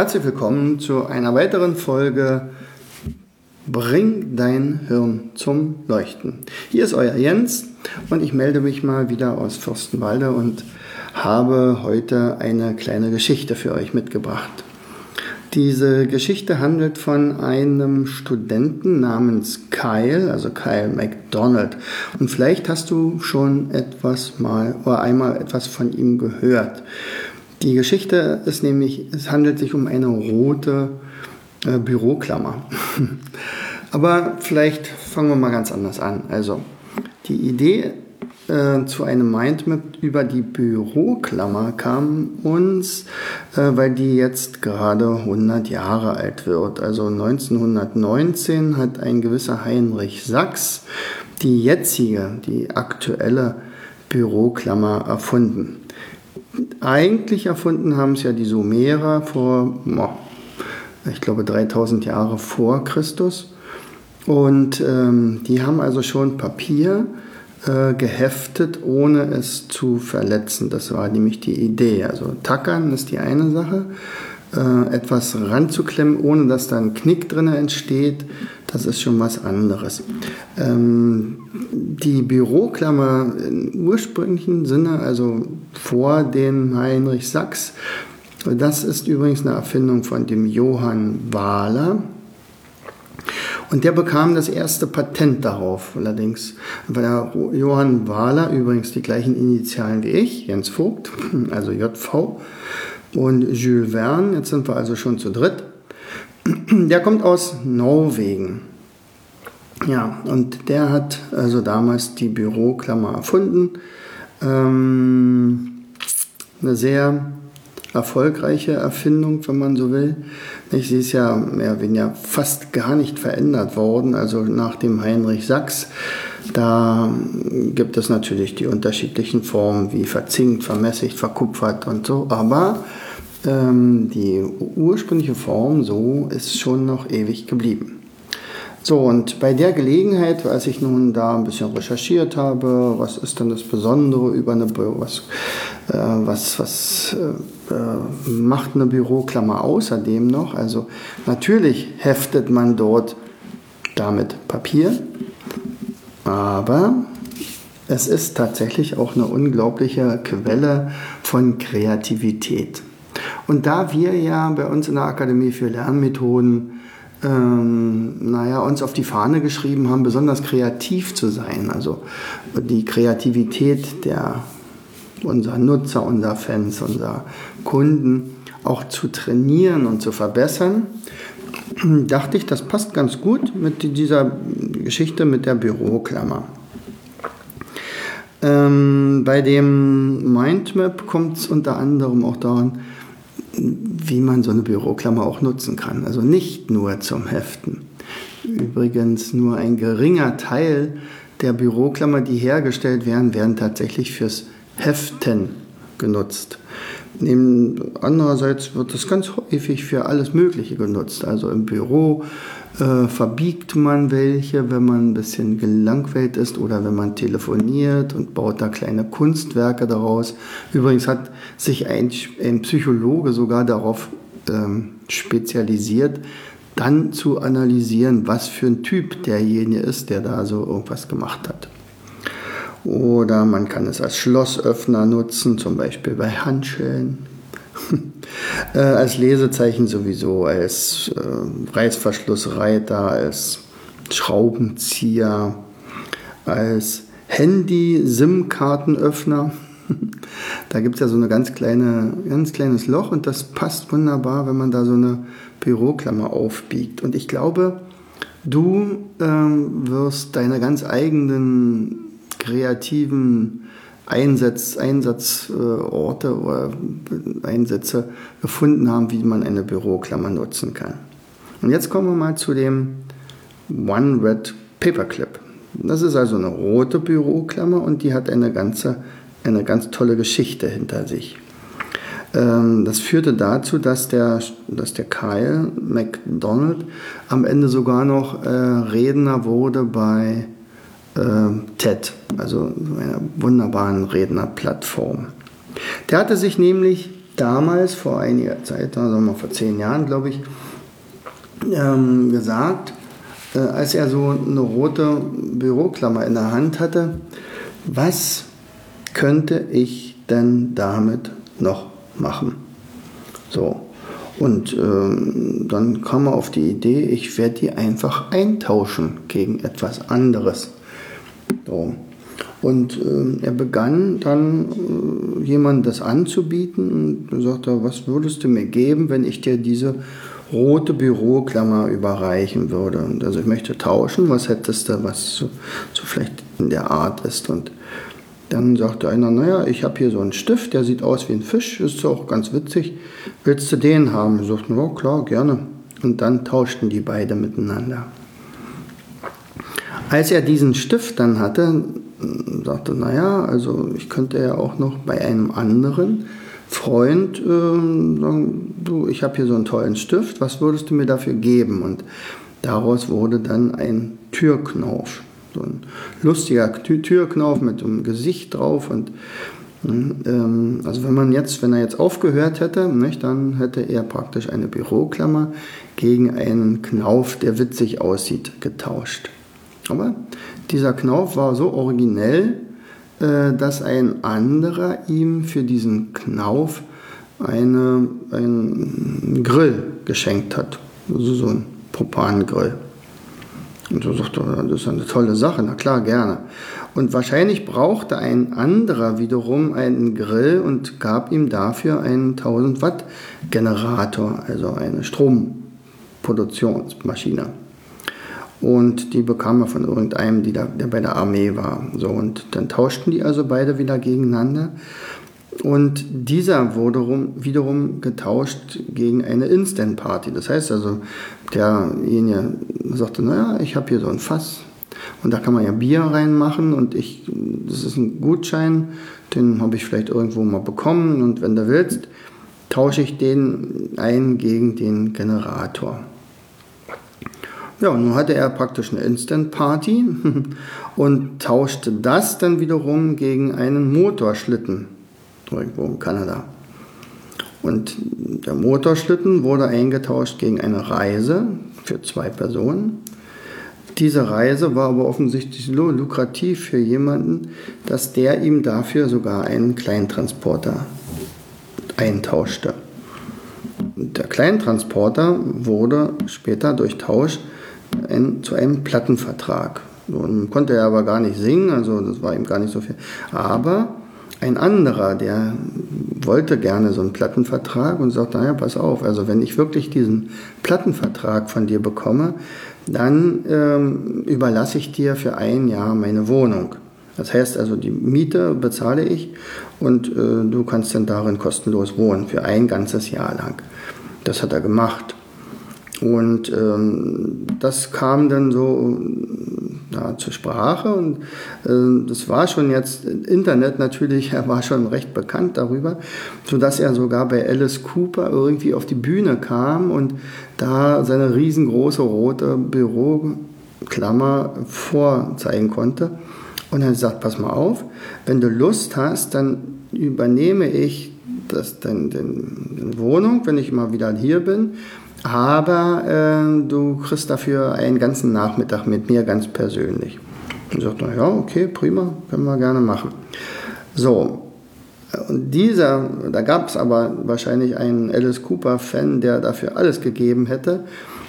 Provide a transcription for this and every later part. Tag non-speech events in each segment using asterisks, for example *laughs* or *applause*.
Herzlich willkommen zu einer weiteren Folge Bring dein Hirn zum Leuchten. Hier ist euer Jens und ich melde mich mal wieder aus Fürstenwalde und habe heute eine kleine Geschichte für euch mitgebracht. Diese Geschichte handelt von einem Studenten namens Kyle, also Kyle McDonald. Und vielleicht hast du schon etwas mal oder einmal etwas von ihm gehört. Die Geschichte ist nämlich, es handelt sich um eine rote äh, Büroklammer. *laughs* Aber vielleicht fangen wir mal ganz anders an. Also die Idee äh, zu einem Mindmap über die Büroklammer kam uns, äh, weil die jetzt gerade 100 Jahre alt wird. Also 1919 hat ein gewisser Heinrich Sachs die jetzige, die aktuelle Büroklammer erfunden. Eigentlich erfunden haben es ja die Sumerer vor, ich glaube, 3000 Jahre vor Christus. Und ähm, die haben also schon Papier äh, geheftet, ohne es zu verletzen. Das war nämlich die Idee. Also tackern ist die eine Sache äh, etwas ranzuklemmen, ohne dass da ein Knick drin entsteht, das ist schon was anderes. Ähm, die Büroklammer im ursprünglichen Sinne, also vor dem Heinrich Sachs, das ist übrigens eine Erfindung von dem Johann Wahler. Und der bekam das erste Patent darauf. Allerdings war der Johann Wahler übrigens die gleichen Initialen wie ich, Jens Vogt, *laughs* also JV und Jules Verne. Jetzt sind wir also schon zu dritt. Der kommt aus Norwegen. Ja, und der hat also damals die Büroklammer erfunden. Ähm, eine sehr erfolgreiche Erfindung, wenn man so will. Sie ist ja mehr oder weniger fast gar nicht verändert worden. Also nach dem Heinrich Sachs, da gibt es natürlich die unterschiedlichen Formen wie verzinkt, vermäßigt, verkupfert und so. Aber ähm, die ursprüngliche Form so ist schon noch ewig geblieben. So, und bei der Gelegenheit, als ich nun da ein bisschen recherchiert habe, was ist denn das Besondere über eine Büro, was, äh, was, was äh, äh, macht eine Büroklammer außerdem noch? Also natürlich heftet man dort damit Papier, aber es ist tatsächlich auch eine unglaubliche Quelle von Kreativität. Und da wir ja bei uns in der Akademie für Lernmethoden ähm, naja, uns auf die Fahne geschrieben haben, besonders kreativ zu sein, also die Kreativität der unserer Nutzer, unserer Fans, unserer Kunden auch zu trainieren und zu verbessern, dachte ich, das passt ganz gut mit dieser Geschichte mit der Büroklammer. Ähm, bei dem Mindmap kommt es unter anderem auch daran, wie man so eine Büroklammer auch nutzen kann. Also nicht nur zum Heften. Übrigens nur ein geringer Teil der Büroklammer, die hergestellt werden, werden tatsächlich fürs Heften genutzt. Andererseits wird es ganz häufig für alles Mögliche genutzt. Also im Büro äh, verbiegt man welche, wenn man ein bisschen gelangweilt ist oder wenn man telefoniert und baut da kleine Kunstwerke daraus. Übrigens hat sich ein, ein Psychologe sogar darauf ähm, spezialisiert, dann zu analysieren, was für ein Typ derjenige ist, der da so irgendwas gemacht hat. Oder man kann es als Schlossöffner nutzen, zum Beispiel bei Handschellen. *laughs* äh, als Lesezeichen sowieso, als äh, Reißverschlussreiter, als Schraubenzieher, als Handy-SIM-Kartenöffner. *laughs* da gibt es ja so ein ganz, kleine, ganz kleines Loch und das passt wunderbar, wenn man da so eine Büroklammer aufbiegt. Und ich glaube, du ähm, wirst deine ganz eigenen kreativen Einsatz, Einsatzorte oder Einsätze gefunden haben, wie man eine Büroklammer nutzen kann. Und jetzt kommen wir mal zu dem One Red Paperclip. Das ist also eine rote Büroklammer und die hat eine ganze, eine ganz tolle Geschichte hinter sich. Ähm, das führte dazu, dass der, dass der Kyle McDonald am Ende sogar noch äh, Redner wurde bei TED, also einer wunderbaren Rednerplattform. Der hatte sich nämlich damals vor einiger Zeit, also mal vor zehn Jahren, glaube ich, ähm, gesagt, äh, als er so eine rote Büroklammer in der Hand hatte, was könnte ich denn damit noch machen? So. Und ähm, dann kam er auf die Idee, ich werde die einfach eintauschen gegen etwas anderes. So. Und äh, er begann dann äh, jemandem das anzubieten und sagte, was würdest du mir geben, wenn ich dir diese rote Büroklammer überreichen würde. Also ich möchte tauschen, was hättest du, was so, so vielleicht in der Art ist. Und dann sagte einer, naja, ich habe hier so einen Stift, der sieht aus wie ein Fisch, ist auch ganz witzig. Willst du den haben? Ich sagte, ja klar, gerne. Und dann tauschten die beide miteinander. Als er diesen Stift dann hatte, sagte, naja, also ich könnte ja auch noch bei einem anderen Freund äh, sagen, du, ich habe hier so einen tollen Stift, was würdest du mir dafür geben? Und daraus wurde dann ein Türknauf. So ein lustiger Türknauf mit einem Gesicht drauf und ähm, also wenn man jetzt, wenn er jetzt aufgehört hätte, nicht, dann hätte er praktisch eine Büroklammer gegen einen Knauf, der witzig aussieht, getauscht. Aber dieser Knauf war so originell, äh, dass ein anderer ihm für diesen Knauf eine, einen Grill geschenkt hat. Also so ein Propangrill. Und so sagte er, das ist eine tolle Sache, na klar, gerne. Und wahrscheinlich brauchte ein anderer wiederum einen Grill und gab ihm dafür einen 1000 Watt Generator, also eine Stromproduktionsmaschine. Und die bekam er von irgendeinem, da, der bei der Armee war. So, und dann tauschten die also beide wieder gegeneinander. Und dieser wurde wiederum getauscht gegen eine Instant Party. Das heißt also, derjenige sagte, naja, ich habe hier so ein Fass und da kann man ja Bier reinmachen und ich, das ist ein Gutschein, den habe ich vielleicht irgendwo mal bekommen und wenn du willst, tausche ich den ein gegen den Generator. Ja, nun hatte er praktisch eine Instant Party *laughs* und tauschte das dann wiederum gegen einen Motorschlitten irgendwo in Kanada. Und der Motorschlitten wurde eingetauscht gegen eine Reise für zwei Personen. Diese Reise war aber offensichtlich so lukrativ für jemanden, dass der ihm dafür sogar einen Kleintransporter eintauschte. Der Kleintransporter wurde später durch Tausch zu einem Plattenvertrag. Und konnte er aber gar nicht singen, also das war ihm gar nicht so viel. Aber ein anderer, der wollte gerne so einen Plattenvertrag und sagt, naja, pass auf, also wenn ich wirklich diesen Plattenvertrag von dir bekomme, dann ähm, überlasse ich dir für ein Jahr meine Wohnung. Das heißt also, die Miete bezahle ich und äh, du kannst dann darin kostenlos wohnen für ein ganzes Jahr lang. Das hat er gemacht. Und ähm, das kam dann so ja, zur Sprache und äh, das war schon jetzt Internet natürlich, *laughs* er war schon recht bekannt darüber, sodass er sogar bei Alice Cooper irgendwie auf die Bühne kam und da seine riesengroße rote Büroklammer vorzeigen konnte. Und er sagt, pass mal auf, wenn du Lust hast, dann übernehme ich das, den, den, den Wohnung, wenn ich mal wieder hier bin aber äh, du kriegst dafür einen ganzen Nachmittag mit mir ganz persönlich. Und sagt er, ja, okay, prima, können wir gerne machen. So, und dieser, da gab es aber wahrscheinlich einen Alice Cooper-Fan, der dafür alles gegeben hätte.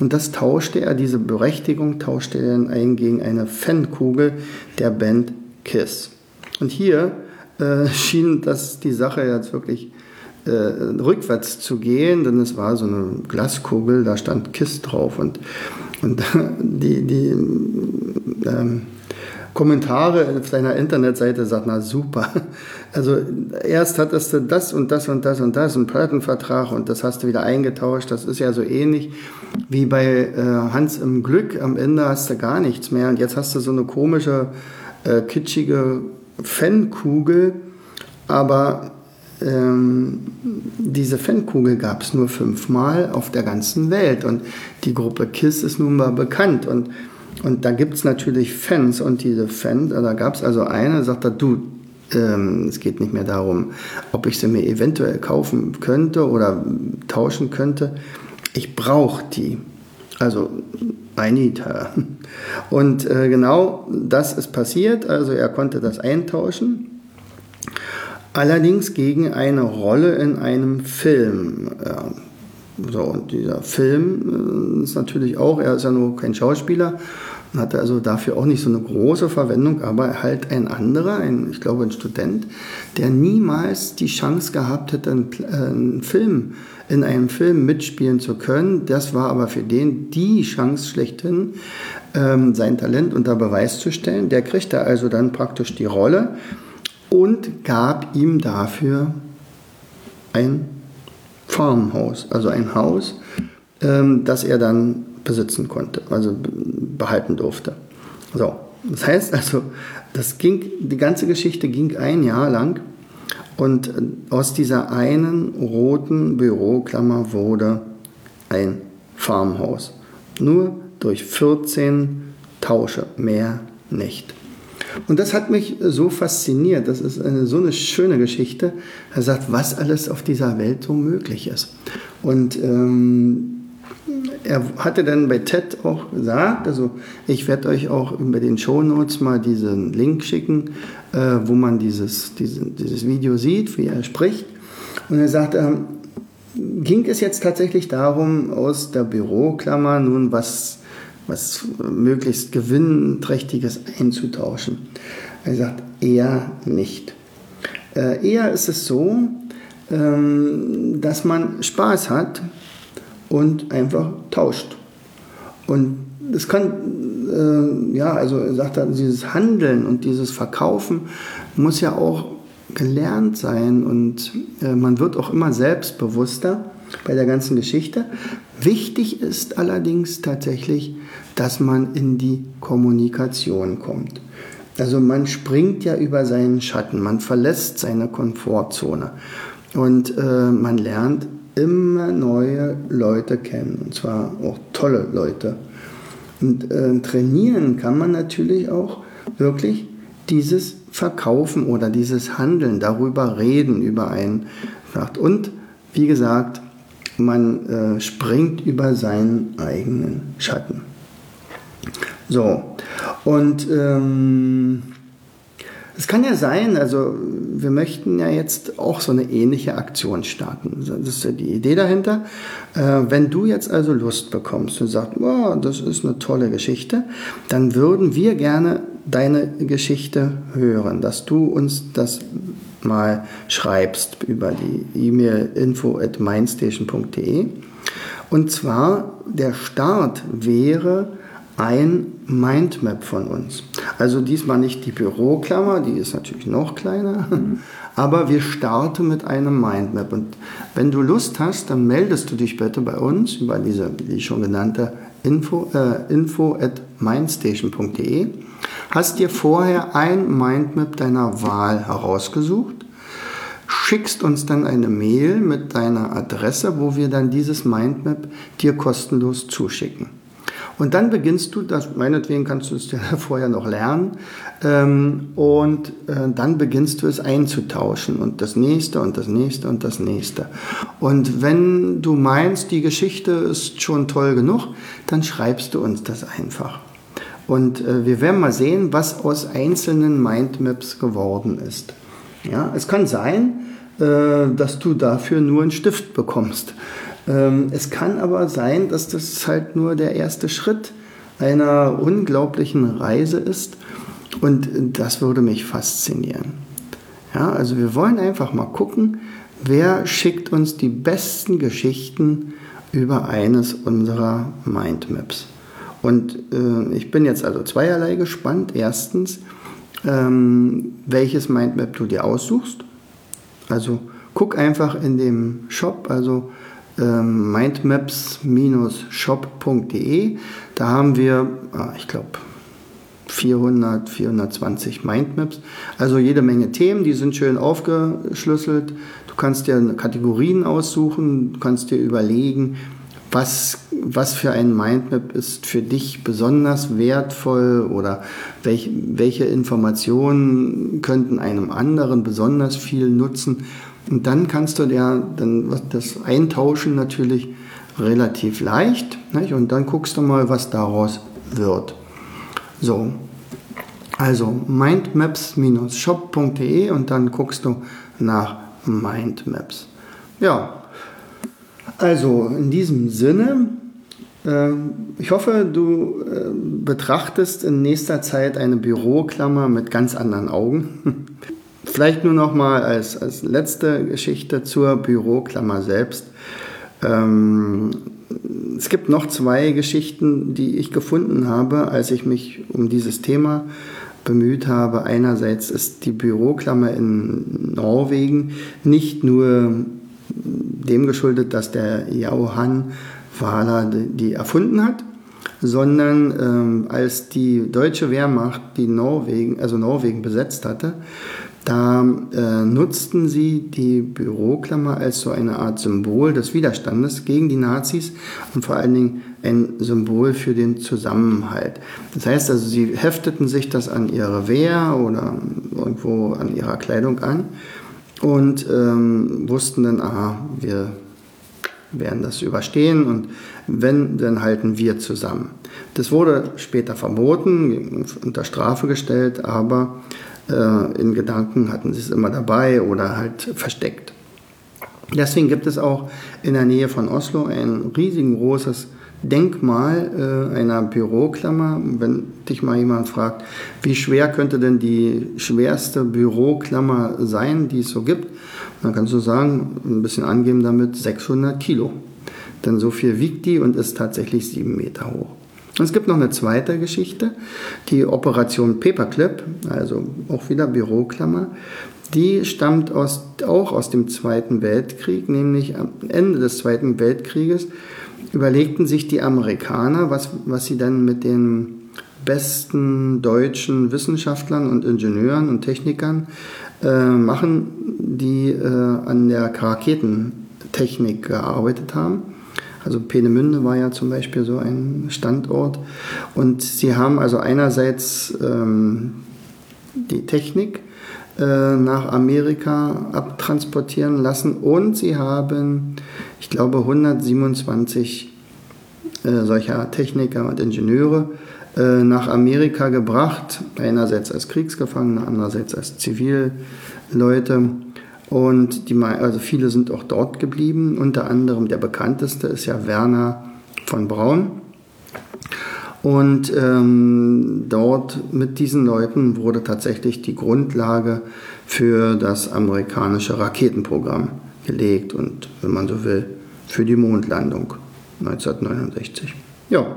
Und das tauschte er, diese Berechtigung tauschte er dann ein gegen eine Fankugel der Band Kiss. Und hier äh, *laughs* schien das die Sache jetzt wirklich äh, rückwärts zu gehen, denn es war so eine Glaskugel, da stand KISS drauf und, und *laughs* die, die ähm, Kommentare auf seiner Internetseite sagt, na super. Also erst hattest du das und das und das und das, einen Plattenvertrag und das hast du wieder eingetauscht. Das ist ja so ähnlich wie bei äh, Hans im Glück. Am Ende hast du gar nichts mehr und jetzt hast du so eine komische, äh, kitschige Fankugel, aber ähm, diese Fankugel gab es nur fünfmal auf der ganzen Welt und die Gruppe KISS ist nun mal bekannt und, und da gibt es natürlich Fans und diese Fans, da gab es also eine, sagt er, du, ähm, es geht nicht mehr darum, ob ich sie mir eventuell kaufen könnte oder tauschen könnte. Ich brauche die. Also I need her. *laughs* Und äh, genau das ist passiert. Also er konnte das eintauschen allerdings gegen eine Rolle in einem Film. So, und dieser Film äh, ist natürlich auch, er ist ja nur kein Schauspieler, hatte also dafür auch nicht so eine große Verwendung, aber halt ein anderer, ein, ich glaube ein Student, der niemals die Chance gehabt hätte, einen, äh, Film, in einem Film mitspielen zu können. Das war aber für den die Chance schlechthin, ähm, sein Talent unter Beweis zu stellen. Der kriegte also dann praktisch die Rolle und gab ihm dafür ein Farmhaus, also ein Haus, ähm, das er dann besitzen konnte, also behalten durfte. So, das heißt also, das ging, die ganze Geschichte ging ein Jahr lang und äh, aus dieser einen roten Büroklammer wurde ein Farmhaus. Nur durch 14 Tausche, mehr nicht. Und das hat mich so fasziniert. Das ist eine, so eine schöne Geschichte. Er sagt, was alles auf dieser Welt so möglich ist. Und ähm, er hatte dann bei TED auch gesagt, also ich werde euch auch über den Show Notes mal diesen Link schicken, äh, wo man dieses, diese, dieses Video sieht, wie er spricht. Und er sagt, ähm, ging es jetzt tatsächlich darum, aus der Büroklammer nun was was möglichst Gewinnträchtiges einzutauschen. Er sagt, eher nicht. Äh, eher ist es so, ähm, dass man Spaß hat und einfach tauscht. Und es kann, äh, ja, also er sagt er, dieses Handeln und dieses Verkaufen muss ja auch gelernt sein und äh, man wird auch immer selbstbewusster bei der ganzen Geschichte. Wichtig ist allerdings tatsächlich, dass man in die Kommunikation kommt. Also man springt ja über seinen Schatten, man verlässt seine Komfortzone und äh, man lernt immer neue Leute kennen, und zwar auch tolle Leute. Und äh, trainieren kann man natürlich auch wirklich dieses Verkaufen oder dieses Handeln, darüber reden, über einen. Und wie gesagt, man äh, springt über seinen eigenen Schatten. So, und ähm, es kann ja sein, also wir möchten ja jetzt auch so eine ähnliche Aktion starten. Das ist ja die Idee dahinter. Äh, wenn du jetzt also Lust bekommst und sagst, wow, das ist eine tolle Geschichte, dann würden wir gerne deine Geschichte hören, dass du uns das mal schreibst über die E-Mail info at mindstation.de. Und zwar der Start wäre ein Mindmap von uns. Also diesmal nicht die Büroklammer, die ist natürlich noch kleiner, *laughs* aber wir starten mit einem Mindmap. Und wenn du Lust hast, dann meldest du dich bitte bei uns über diese, wie schon genannte, info, äh, info at mindstation.de hast dir vorher ein Mindmap deiner Wahl herausgesucht, schickst uns dann eine Mail mit deiner Adresse, wo wir dann dieses Mindmap dir kostenlos zuschicken. Und dann beginnst du, das, meinetwegen kannst du es ja *laughs* vorher noch lernen, ähm, und äh, dann beginnst du es einzutauschen und das nächste und das nächste und das nächste. Und wenn du meinst, die Geschichte ist schon toll genug, dann schreibst du uns das einfach. Und äh, wir werden mal sehen, was aus einzelnen Mindmaps geworden ist. Ja, es kann sein, äh, dass du dafür nur einen Stift bekommst. Ähm, es kann aber sein, dass das halt nur der erste Schritt einer unglaublichen Reise ist und das würde mich faszinieren. Ja, also wir wollen einfach mal gucken, wer schickt uns die besten Geschichten über eines unserer Mindmaps. Und äh, ich bin jetzt also zweierlei gespannt. Erstens, ähm, welches Mindmap du dir aussuchst. Also guck einfach in dem Shop, also mindmaps-shop.de. Da haben wir, ah, ich glaube, 400, 420 Mindmaps. Also jede Menge Themen, die sind schön aufgeschlüsselt. Du kannst dir Kategorien aussuchen, du kannst dir überlegen, was, was für ein Mindmap ist für dich besonders wertvoll oder welch, welche Informationen könnten einem anderen besonders viel nutzen. Und dann kannst du ja dann das eintauschen natürlich relativ leicht. Nicht? Und dann guckst du mal, was daraus wird. So, also mindmaps-shop.de und dann guckst du nach Mindmaps. Ja, also in diesem Sinne, äh, ich hoffe, du äh, betrachtest in nächster Zeit eine Büroklammer mit ganz anderen Augen. *laughs* Vielleicht nur noch mal als, als letzte Geschichte zur Büroklammer selbst. Ähm, es gibt noch zwei Geschichten, die ich gefunden habe, als ich mich um dieses Thema bemüht habe. Einerseits ist die Büroklammer in Norwegen nicht nur dem geschuldet, dass der Johann Wahler die erfunden hat, sondern ähm, als die deutsche Wehrmacht die Norwegen, also Norwegen besetzt hatte, da äh, nutzten sie die Büroklammer als so eine Art Symbol des Widerstandes gegen die Nazis und vor allen Dingen ein Symbol für den Zusammenhalt. Das heißt also, sie hefteten sich das an ihre Wehr oder irgendwo an ihrer Kleidung an und ähm, wussten dann, aha, wir werden das überstehen und wenn, dann halten wir zusammen. Das wurde später verboten, unter Strafe gestellt, aber äh, in Gedanken hatten sie es immer dabei oder halt versteckt. Deswegen gibt es auch in der Nähe von Oslo ein riesengroßes Denkmal äh, einer Büroklammer. Wenn dich mal jemand fragt, wie schwer könnte denn die schwerste Büroklammer sein, die es so gibt, dann kannst du sagen, ein bisschen angeben damit 600 Kilo. Denn so viel wiegt die und ist tatsächlich sieben Meter hoch. Es gibt noch eine zweite Geschichte, die Operation Paperclip, also auch wieder Büroklammer. Die stammt aus, auch aus dem Zweiten Weltkrieg, nämlich am Ende des Zweiten Weltkrieges überlegten sich die Amerikaner, was, was sie dann mit den besten deutschen Wissenschaftlern und Ingenieuren und Technikern äh, machen, die äh, an der Raketentechnik gearbeitet haben. Also Peenemünde war ja zum Beispiel so ein Standort. Und sie haben also einerseits ähm, die Technik äh, nach Amerika abtransportieren lassen und sie haben, ich glaube, 127 äh, solcher Techniker und Ingenieure äh, nach Amerika gebracht, einerseits als Kriegsgefangene, andererseits als Zivilleute. Und die, also viele sind auch dort geblieben. Unter anderem der bekannteste ist ja Werner von Braun. Und ähm, dort mit diesen Leuten wurde tatsächlich die Grundlage für das amerikanische Raketenprogramm gelegt und, wenn man so will, für die Mondlandung 1969. Ja,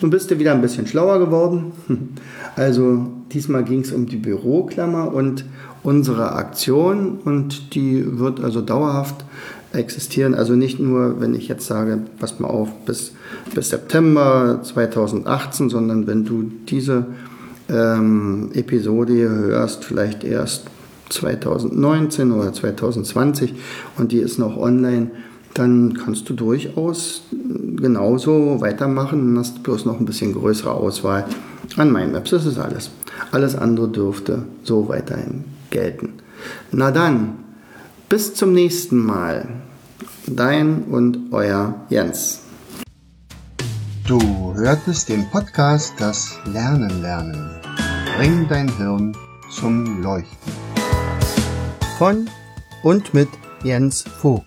nun bist du wieder ein bisschen schlauer geworden. *laughs* Also diesmal ging es um die Büroklammer und unsere Aktion und die wird also dauerhaft existieren. Also nicht nur, wenn ich jetzt sage, pass mal auf, bis, bis September 2018, sondern wenn du diese ähm, Episode hörst, vielleicht erst 2019 oder 2020 und die ist noch online, dann kannst du durchaus genauso weitermachen und hast bloß noch ein bisschen größere Auswahl an Mindmaps. Das ist alles. Alles andere dürfte so weiterhin gelten. Na dann, bis zum nächsten Mal. Dein und euer Jens. Du hörtest den Podcast Das Lernen lernen. Bring dein Hirn zum Leuchten. Von und mit Jens Vogt,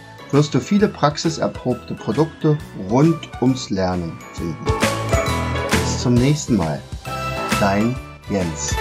wirst du viele praxiserprobte Produkte rund ums Lernen finden. Bis zum nächsten Mal. Dein Jens.